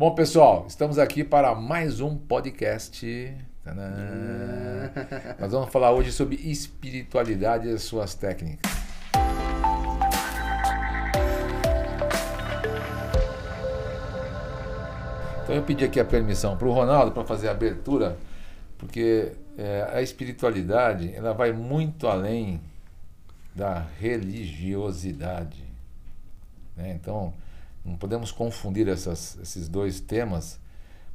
Bom, pessoal, estamos aqui para mais um podcast. Tadã! Nós vamos falar hoje sobre espiritualidade e as suas técnicas. Então eu pedi aqui a permissão para o Ronaldo para fazer a abertura, porque é, a espiritualidade ela vai muito além da religiosidade. né? Então não podemos confundir essas- esses dois temas,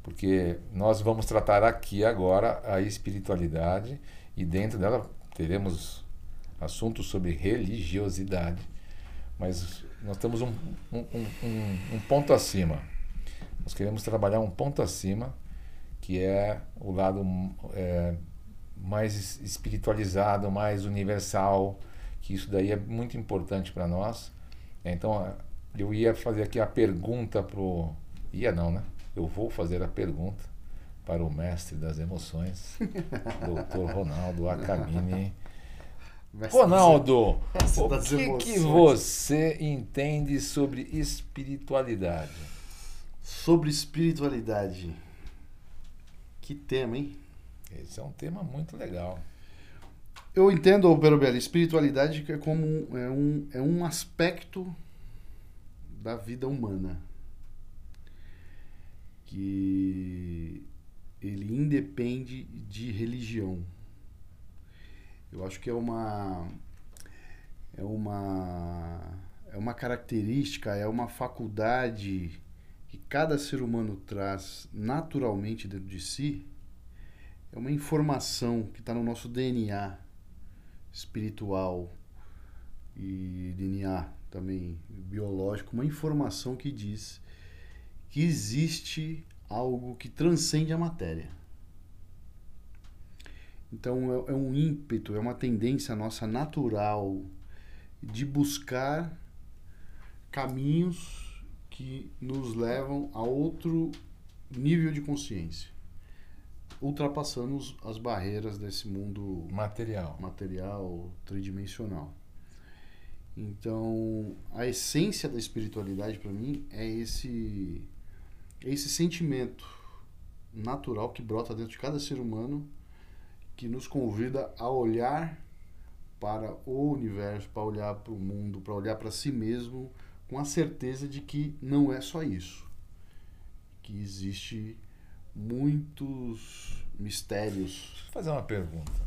porque nós vamos tratar aqui agora a espiritualidade e dentro dela teremos assuntos sobre religiosidade, mas nós temos um, um, um- um- ponto acima. Nós queremos trabalhar um ponto acima, que é o lado é, mais es- espiritualizado, mais universal, que isso daí é muito importante para nós. Então, eu ia fazer aqui a pergunta pro ia não, né? Eu vou fazer a pergunta para o mestre das emoções, Dr. Ronaldo Acamini. Mestre Ronaldo, o das que, que emoções. você entende sobre espiritualidade? Sobre espiritualidade. Que tema, hein? Esse é um tema muito legal. Eu entendo, Perobelli, espiritualidade que é como um, é, um, é um aspecto da vida humana que ele independe de religião. Eu acho que é uma é uma é uma característica, é uma faculdade que cada ser humano traz naturalmente dentro de si. É uma informação que está no nosso DNA espiritual e DNA também biológico, uma informação que diz que existe algo que transcende a matéria. Então é, é um ímpeto, é uma tendência nossa natural de buscar caminhos que nos levam a outro nível de consciência, ultrapassando as barreiras desse mundo Material. material tridimensional. Então, a essência da espiritualidade para mim é esse é esse sentimento natural que brota dentro de cada ser humano que nos convida a olhar para o universo, para olhar para o mundo, para olhar para si mesmo com a certeza de que não é só isso, que existe muitos mistérios eu fazer uma pergunta.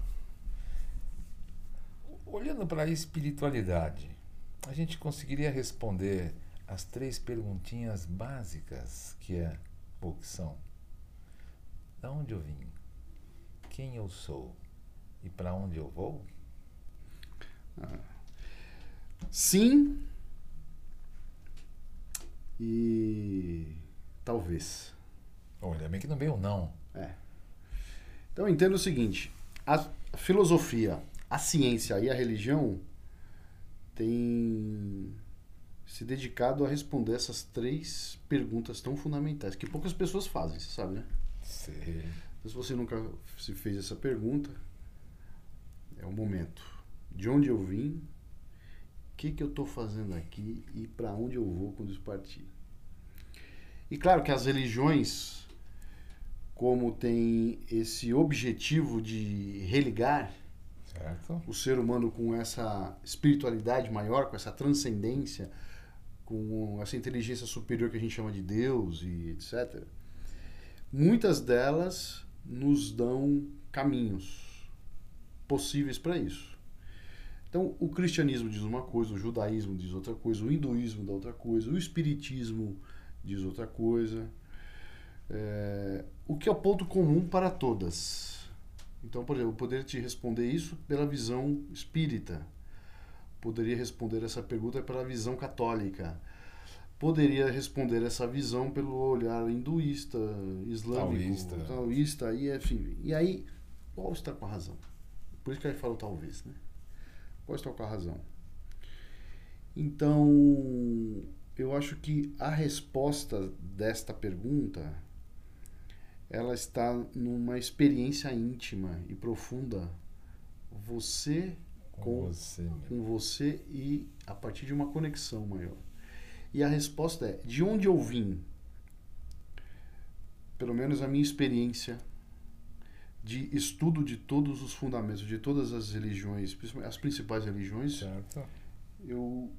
Olhando para a espiritualidade, a gente conseguiria responder as três perguntinhas básicas que é ou que são: da onde eu vim? Quem eu sou? E para onde eu vou? Sim. E talvez. Olha, bem que não veio não. Então eu entendo o seguinte: a filosofia, a ciência e a religião têm se dedicado a responder essas três perguntas tão fundamentais que poucas pessoas fazem, você sabe, né? Sei. Então, se você nunca se fez essa pergunta, é o momento. De onde eu vim, o que, que eu estou fazendo aqui e para onde eu vou quando isso partir. E claro que as religiões, como tem esse objetivo de religar Certo? o ser humano com essa espiritualidade maior, com essa transcendência, com essa inteligência superior que a gente chama de Deus e etc. Muitas delas nos dão caminhos possíveis para isso. Então, o cristianismo diz uma coisa, o judaísmo diz outra coisa, o hinduísmo dá outra coisa, o espiritismo diz outra coisa. É, o que é o ponto comum para todas? Então, por exemplo, eu poderia te responder isso pela visão espírita. Poderia responder essa pergunta pela visão católica. Poderia responder essa visão pelo olhar hinduísta, islâmico, Taoísta. taoísta e enfim. E aí, qual está com a razão? Por isso que gente fala talvez, né? Qual está com a razão? Então, eu acho que a resposta desta pergunta ela está numa experiência íntima e profunda você Com com, você com você e a partir de uma conexão maior. E a resposta é: de onde eu vim? pelo menos a minha experiência de estudo de todos os fundamentos de todas as religiões, as principais religiões, Certo. eu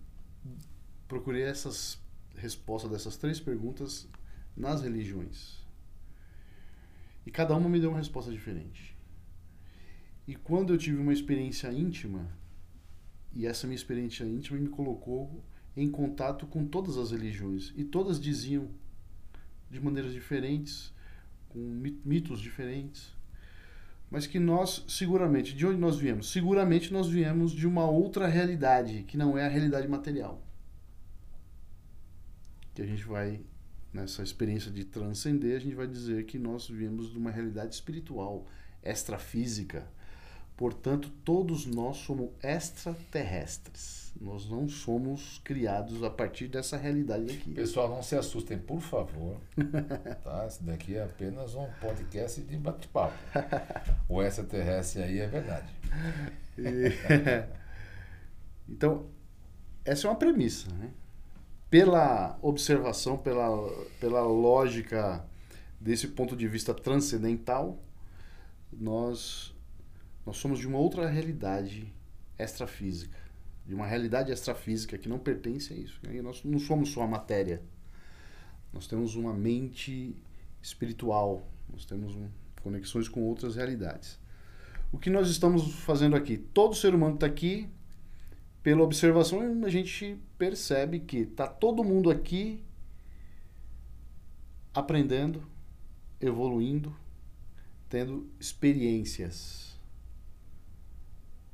procurei essas respostas dessas três perguntas nas religiões. E cada uma me deu uma resposta diferente. E quando eu tive uma experiência íntima, e essa minha experiência íntima me colocou em contato com todas as religiões, e todas diziam de maneiras diferentes, com mi- mitos diferentes, mas que nós, seguramente, de onde nós viemos? Seguramente nós viemos de uma outra realidade, que não é a realidade material. Que a gente vai, nessa experiência de transcender, a gente vai dizer que nós viemos de uma realidade espiritual, extrafísica. Portanto, todos nós somos extraterrestres. Nós não somos criados a partir dessa realidade daqui. Pessoal, não se assustem, por favor. Tá? Esse daqui é apenas um podcast de bate-papo. O extraterrestre aí é verdade. E- então, essa é uma premissa, né? Pela observação, pela, pela lógica desse ponto de vista transcendental, nós, nós somos de uma outra realidade extrafísica. De uma realidade extrafísica que não pertence a isso. E nós não somos só a matéria. Nós temos uma mente espiritual. Nós temos um- conexões com outras realidades. O que nós estamos fazendo aqui? Todo ser humano está aqui, pela observação, a gente percebe que está todo mundo aqui aprendendo, evoluindo, tendo experiências.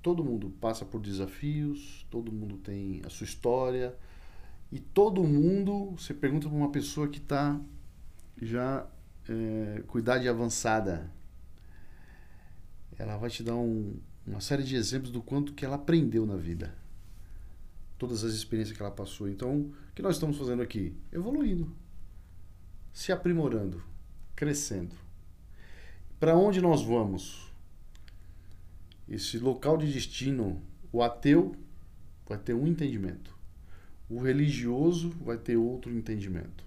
Todo mundo passa por desafios, todo mundo tem a sua história, e todo mundo, você pergunta para uma pessoa que está já é, com idade avançada, ela vai te dar um, uma série de exemplos do quanto que ela aprendeu na vida. Todas as experiências que ela passou. Então, o que nós estamos fazendo aqui? Evoluindo, se aprimorando, crescendo. Para onde nós vamos? Esse local de destino, o ateu vai ter um entendimento. O religioso vai ter outro entendimento.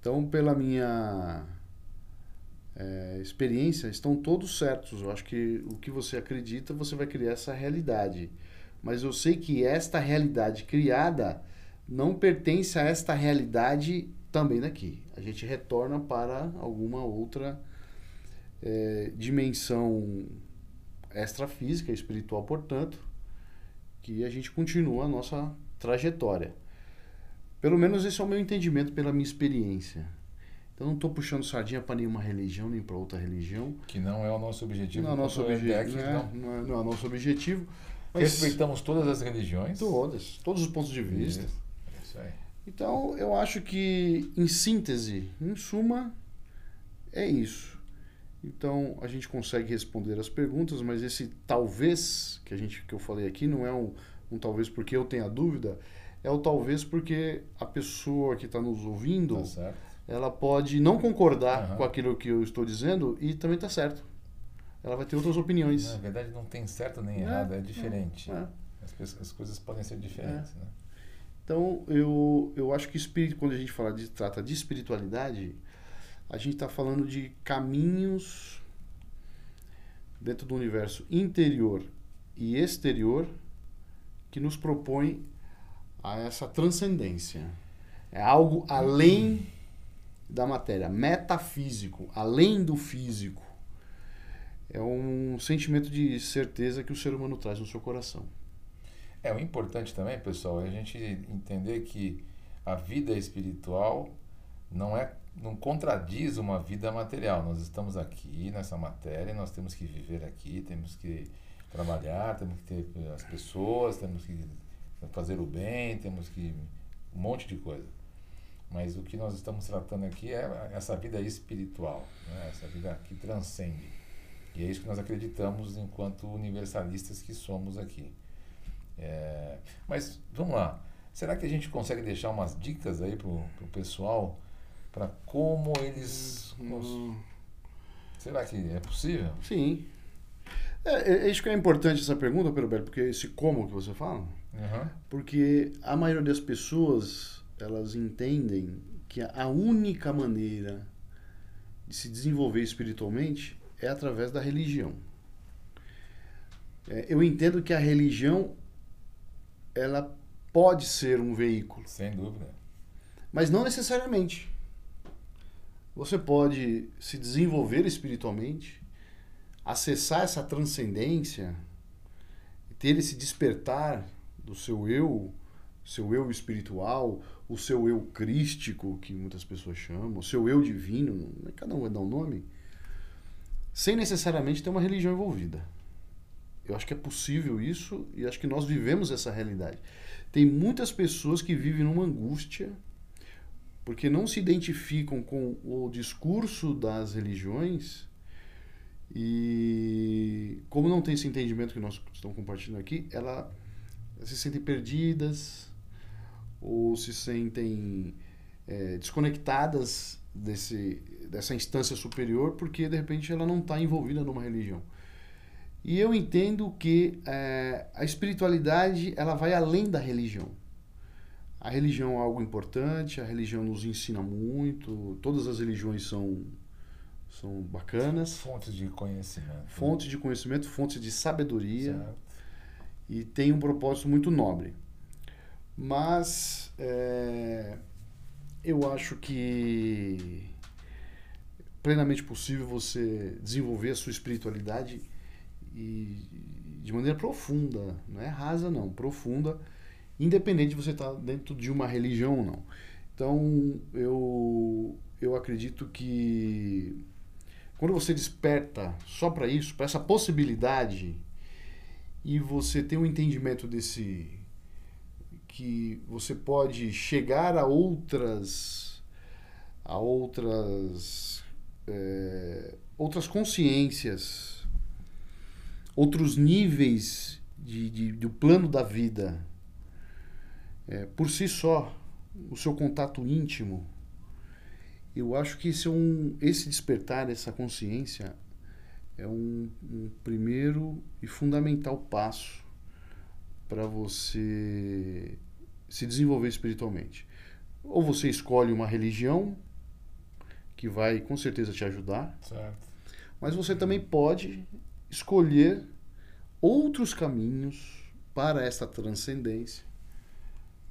Então, pela minha é, experiência, estão todos certos. Eu acho que o que você acredita, você vai criar essa realidade. Mas eu sei que esta realidade criada não pertence a esta realidade também daqui. A gente retorna para alguma outra é, dimensão extrafísica, espiritual, portanto, que a gente continua a nossa trajetória. Pelo menos esse é o meu entendimento pela minha experiência. Então não estou puxando sardinha para nenhuma religião nem para outra religião. Que não é o nosso objetivo. Não é o nosso objetivo. Não é, não. não é- não é o nosso objetivo. Mas Respeitamos todas as religiões. todas, todos os pontos de vista. Isso, isso aí. Então eu acho que, em síntese, em suma, é isso. Então a gente consegue responder as perguntas, mas esse talvez que a gente que eu falei aqui não é um, um talvez porque eu tenha dúvida, é o talvez porque a pessoa que está nos ouvindo Tá ela pode não concordar Aham. com aquilo que eu estou dizendo e também está certo. Ela vai ter outras opiniões. Na verdade, não tem certo nem É, errado, é diferente. É. As, pessoas- as coisas podem ser diferentes. Né? Então, eu, eu acho que espírito, quando a gente fala de, trata de espiritualidade, a gente está falando de caminhos dentro do universo interior e exterior que nos propõe a essa transcendência. É algo além da matéria, metafísico, além do físico. É um sentimento de certeza que o ser humano traz no seu coração. É, o importante também, pessoal, é a gente entender que a vida espiritual não é não contradiz uma vida material. Nós estamos aqui nessa matéria, nós temos que viver aqui, temos que trabalhar, temos que ter as pessoas, temos que fazer o bem, temos que um monte de coisa. Mas o que nós estamos tratando aqui é essa vida espiritual, né? essa vida que transcende. E é isso que nós acreditamos enquanto universalistas que somos aqui. É, mas vamos lá. Será que a gente consegue deixar umas dicas aí pro, pro pessoal para como eles. cons- Hum, Será que é possível? Sim. É, é isso que é importante essa pergunta, Pedro Roberto, porque esse como que você fala, Uhum. porque a maioria das pessoas elas entendem que a única maneira de se desenvolver espiritualmente é através da religião. É, eu entendo que a religião ela pode ser um veículo. Sem dúvida. Mas não necessariamente. Você pode se desenvolver espiritualmente, acessar essa transcendência, ter esse despertar do seu eu, seu eu espiritual, o seu eu crístico, que muitas pessoas chamam, o seu eu divino, cada um vai dar um nome, sem necessariamente ter uma religião envolvida. Eu acho que é possível isso e acho que nós vivemos essa realidade. Tem muitas pessoas que vivem numa angústia porque não se identificam com o discurso das religiões e como não tem esse entendimento que nós estamos compartilhando aqui, ela se sentem perdidas ou se sentem é, desconectadas desse, dessa instância superior porque de repente ela não está envolvida numa religião. E eu entendo que é, a espiritualidade ela vai além da religião. A religião é algo importante, a religião nos ensina muito, todas as religiões são, são bacanas. Fontes de conhecimento. Fontes de conhecimento, fontes de sabedoria. Certo. E tem um propósito muito nobre. Mas é, eu acho que plenamente possível você desenvolver a sua espiritualidade e de maneira profunda, não é rasa não, profunda, independente de você estar dentro de uma religião ou não. Então eu eu acredito que quando você desperta só para isso, para essa possibilidade e você tem um entendimento desse que você pode chegar a outras a outras é, outras consciências outros níveis de, de, do plano da vida, é, por si só, o seu contato íntimo, eu acho que esse, é um, esse despertar, essa consciência, é um, um primeiro e fundamental passo para você se desenvolver espiritualmente. Ou você escolhe uma religião que vai com certeza te ajudar, Certo. mas você também pode escolher outros caminhos para essa transcendência,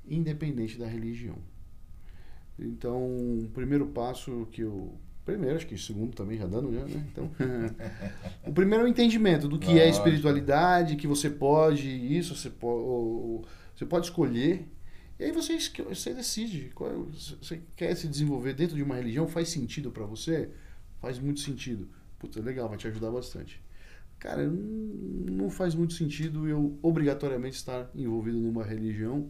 independente da religião. Então, o primeiro passo que eu. Primeiro, acho que o segundo também já dando, já, né? Então, o primeiro é o entendimento do que é espiritualidade, que você pode, isso, você pode, você pode escolher. E aí você, você decide. Qual, é você quer se desenvolver dentro de uma religião? Faz sentido para você? Faz muito sentido. Puta, legal, vai te ajudar bastante. Cara, não não faz muito sentido eu obrigatoriamente estar envolvido numa religião.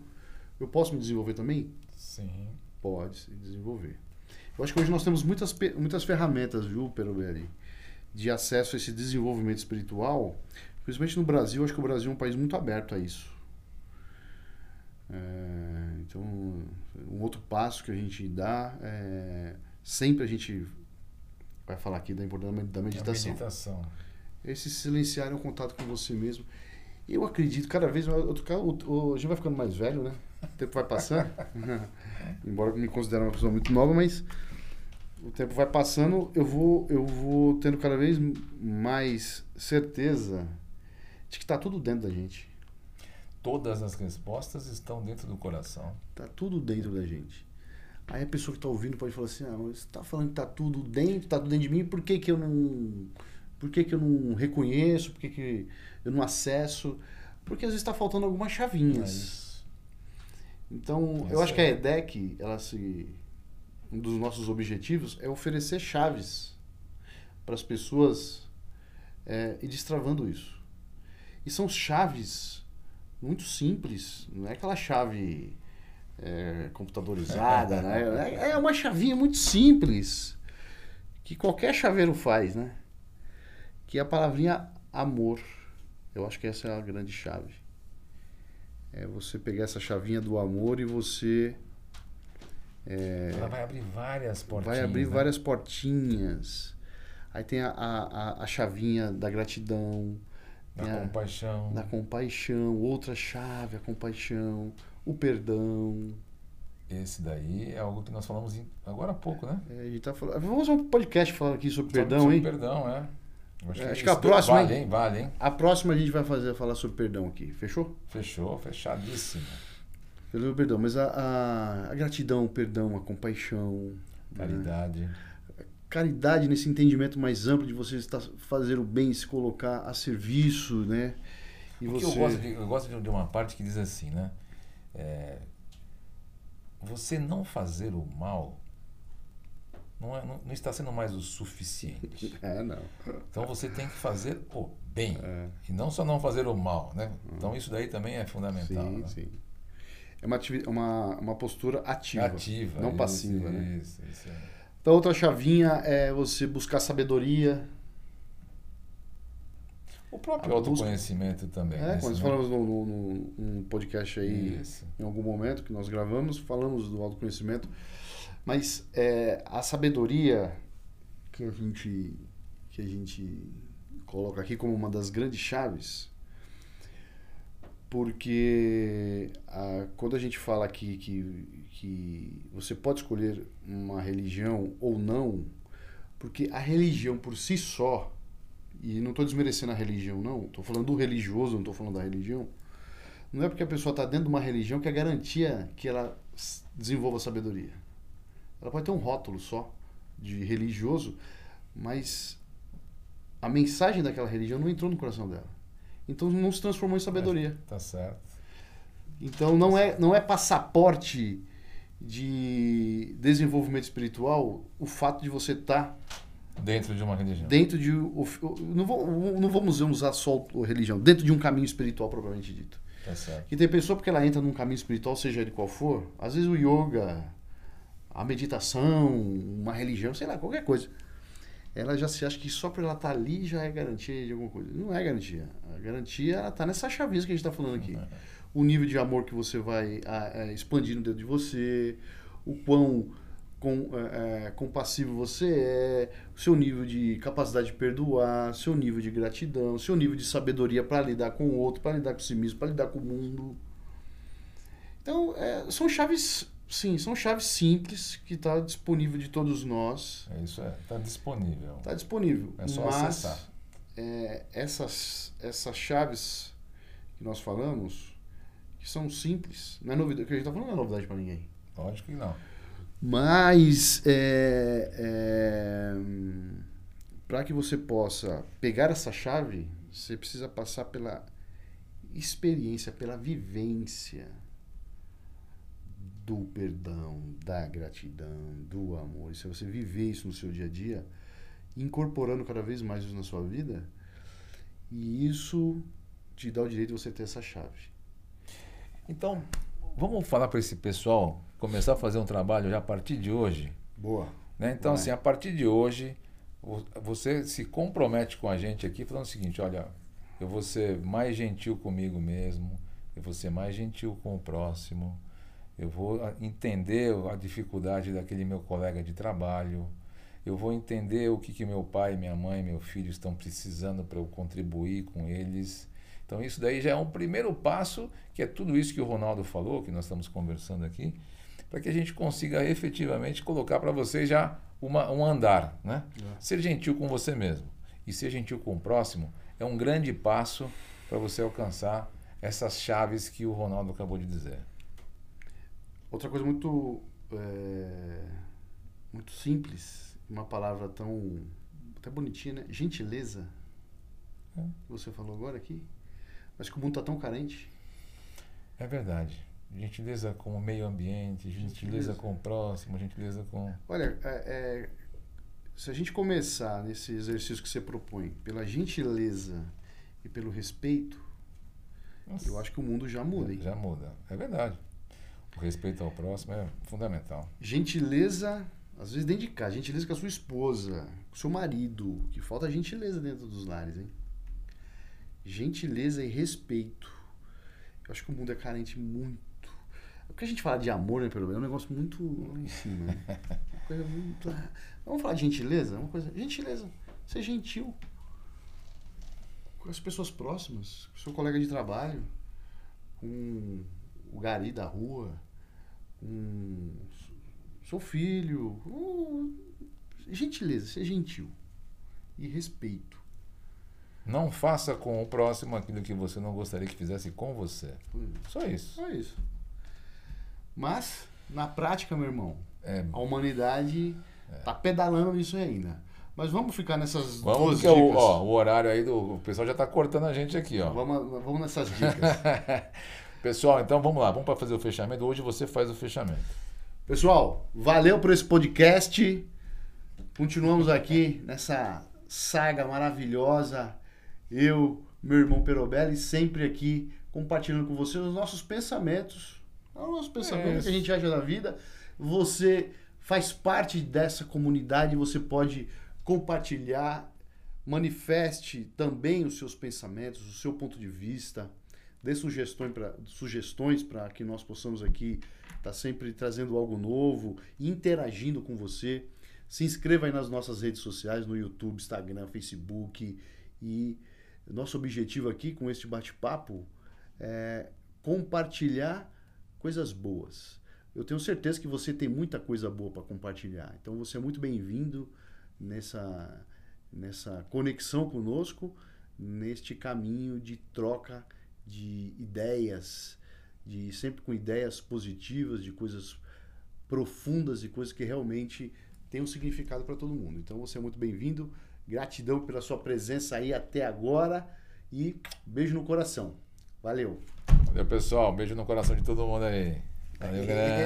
Eu posso me desenvolver também? Sim. Pode se desenvolver. Eu acho que hoje nós temos muitas, muitas ferramentas, viu, Perobelli, de acesso a esse desenvolvimento espiritual. Principalmente no Brasil, eu acho que o Brasil é um país muito aberto a isso. É, então, um outro passo que a gente dá é sempre a gente vai falar aqui da importância da A meditação meditação. esse silenciar é um contato com você mesmo. Eu acredito, cada vez mais. A gente vai ficando mais velho, né? O tempo vai passando. Embora eu me considere uma pessoa muito nova, mas o tempo vai passando, eu vou, eu vou tendo cada vez mais certeza de que está tudo dentro da gente. Todas as respostas estão dentro do coração. Tá tudo dentro da gente. Aí a pessoa que está ouvindo pode falar assim: ah, você está falando que tá tudo dentro, tá tudo dentro de mim, por que, que eu não. Por que, que eu não reconheço? Por que, que eu não acesso? Porque às vezes está faltando algumas É chavinhas. Então, eu acho que a aí. EDEC, ela se. Um dos nossos objetivos é oferecer chaves para as pessoas é, e destravando isso. E são chaves muito simples, não é aquela chave é, computadorizada, né? É- É uma chavinha muito simples que qualquer chaveiro faz, né? Que é a palavrinha amor. Eu acho que essa é a grande chave. É você pegar essa chavinha do amor e você Ela vai abrir várias portinhas. vai abrir né? várias portinhas. Aí tem a, a, a- chavinha da gratidão, Da a- compaixão. da compaixão, outra chave, a compaixão, o perdão. Esse daí é algo que nós falamos agora há pouco, né? É, a gente tá falando... Vamos fazer um podcast falando aqui sobre Sobre- perdão, sobre hein? Perdão, é. Eu É, acho isso que a próxima, Vale, hein? Vale, hein? A próxima a gente vai fazer falar sobre perdão aqui, fechou? Fechou, fechadíssimo. Pelo perdão, mas a, a, a gratidão, o perdão, a compaixão, né? Caridade. caridade nesse entendimento mais amplo de você estar fazer o bem, se colocar a serviço, né? E você eu gosto, de, eu gosto de uma parte que diz assim, né? É, você não fazer o mal não, é- não- não está sendo mais o suficiente. É, não. Então você tem que fazer o bem. É. E não só não fazer o mal, né? Então isso daí também é fundamental. Sim, né? sim. É uma, uma, uma postura ativa, Ativa. não isso, passiva, né? Isso, isso. é. Então, outra chavinha é você buscar sabedoria. O próprio A busca- autoconhecimento também. É, né? quando falamos num, num- num podcast aí, Isso. em algum momento que nós gravamos, falamos do autoconhecimento. Mas é, a sabedoria que a gente que a gente coloca aqui como uma das grandes chaves, porque a, quando a gente fala aqui que, que você pode escolher uma religião ou não, porque a religião por si só, e não estou desmerecendo a religião, não, estou falando do religioso, não estou falando da religião, não é porque a pessoa está dentro de uma religião que é garantia que ela desenvolva sabedoria. Ela pode ter um rótulo só de religioso, mas a mensagem daquela religião não entrou no coração dela. Então não se transformou em sabedoria. Tá certo. Então não é, não é passaporte de desenvolvimento espiritual o fato de você estar Dentro de uma religião. dentro de. Não, vou- não vamos usar só a religião, dentro de um caminho espiritual propriamente dito. Tá certo. Que tem pessoa porque ela entra num caminho espiritual, seja ele qual for, às vezes o yoga, a meditação, uma religião, sei lá, qualquer coisa. Ela já se acha que só por ela estar ali já é garantia de alguma coisa. Não é garantia. A garantia ela tá nessa chavinha que a gente está falando aqui. O nível de amor que você vai ah, eh, expandindo dentro de você, o quão com, eh, eh, compassivo você é, o seu nível de capacidade de perdoar, seu nível de gratidão, seu nível de sabedoria para lidar com o outro, para lidar com si mesmo, para lidar com o mundo. Então, eh, são chaves, sim, são chaves simples que está disponível de todos nós. É isso, é. Tá disponível. Está disponível. É só mas, acessar. eh, essas, essas chaves que nós falamos, que são simples, não é novidade, o que a gente está falando não é novidade para ninguém. Lógico que não. Mas é, para que você possa pegar essa chave, você precisa passar pela experiência, pela vivência do perdão, da gratidão, do amor. E se você viver isso no seu dia a dia, incorporando cada vez mais isso na sua vida, e isso te dá o direito de você ter essa chave. Então, vamos falar para esse pessoal começar a fazer um trabalho já a partir de hoje. Boa. Né? Então, Vai. assim, a partir de hoje, vo- você se compromete com a gente aqui falando o seguinte: olha, eu vou ser mais gentil comigo mesmo, eu vou ser mais gentil com o próximo, eu vou ah, entender a dificuldade daquele meu colega de trabalho, eu vou entender o que, que meu pai, minha mãe, meu filho estão precisando para eu contribuir com eles. Então, isso daí já é um primeiro passo, que é tudo isso que o Ronaldo falou, que nós estamos conversando aqui, para que a gente consiga efetivamente colocar para vocês já uma, um andar. Né? É. Ser gentil com você mesmo e ser gentil com o próximo é um grande passo para você alcançar essas chaves que o Ronaldo acabou de dizer. Outra coisa muito é, muito simples, uma palavra tão até bonitinha, né? Gentileza. É. que Você falou agora aqui, mas que o mundo está tão carente. É verdade. Gentileza com o meio ambiente, gentileza, Gentileza. com o próximo, gentileza com. Olha, é, é, se a gente começar nesse exercício que você propõe pela gentileza e pelo respeito, Nossa, eu acho que o mundo já muda. Hein? Já muda. É verdade. O respeito ao próximo é fundamental. Gentileza, às vezes dentro de casa, gentileza com a sua esposa, com o seu marido, que falta gentileza dentro dos lares, hein? Gentileza e respeito. Eu acho que o mundo é carente muito. O que a gente fala de amor, né, pelo menos, é um negócio muito lá em cima, né? Coisa muito. Vamos falar de gentileza? Uma coisa. Gentileza. Ser gentil. Com as pessoas próximas, com o seu colega de trabalho, com o gari da rua, um sou filho, um, gentileza, ser gentil e respeito. Não faça com o próximo aquilo que você não gostaria que fizesse com você. Só isso. Só isso. Mas, na prática, meu irmão, É, a humanidade tá pedalando nisso ainda. Mas vamos ficar nessas vamos duas o, dicas. ó, o horário aí do. O pessoal já está cortando a gente aqui, ó. Vamos, vamos nessas dicas. Pessoal, então vamos lá, vamos para fazer o fechamento. Hoje você faz o fechamento. Pessoal, valeu por esse podcast. Continuamos aqui nessa saga maravilhosa. Eu, meu irmão Perobelli, sempre aqui compartilhando com você os nossos pensamentos. Os nossos pensamentos que a gente acha da vida. Você faz parte dessa comunidade, você pode compartilhar, manifeste também os seus pensamentos, o seu ponto de vista, dê sugestões para que nós possamos aqui estar sempre trazendo algo novo, interagindo com você. Se inscreva aí nas nossas redes sociais, no YouTube, Instagram, Facebook. E nosso objetivo aqui com este bate-papo é compartilhar coisas boas. Eu tenho certeza que você tem muita coisa boa para compartilhar. Então você é muito bem-vindo nessa, nessa conexão conosco, neste caminho de troca de ideias, de sempre com ideias positivas, de coisas profundas e coisas que realmente têm um significado para todo mundo. Então você é muito bem-vindo. Gratidão pela sua presença aí até agora e beijo no coração. Valeu. Valeu, pessoal. Beijo no coração de todo mundo aí. Valeu, galera.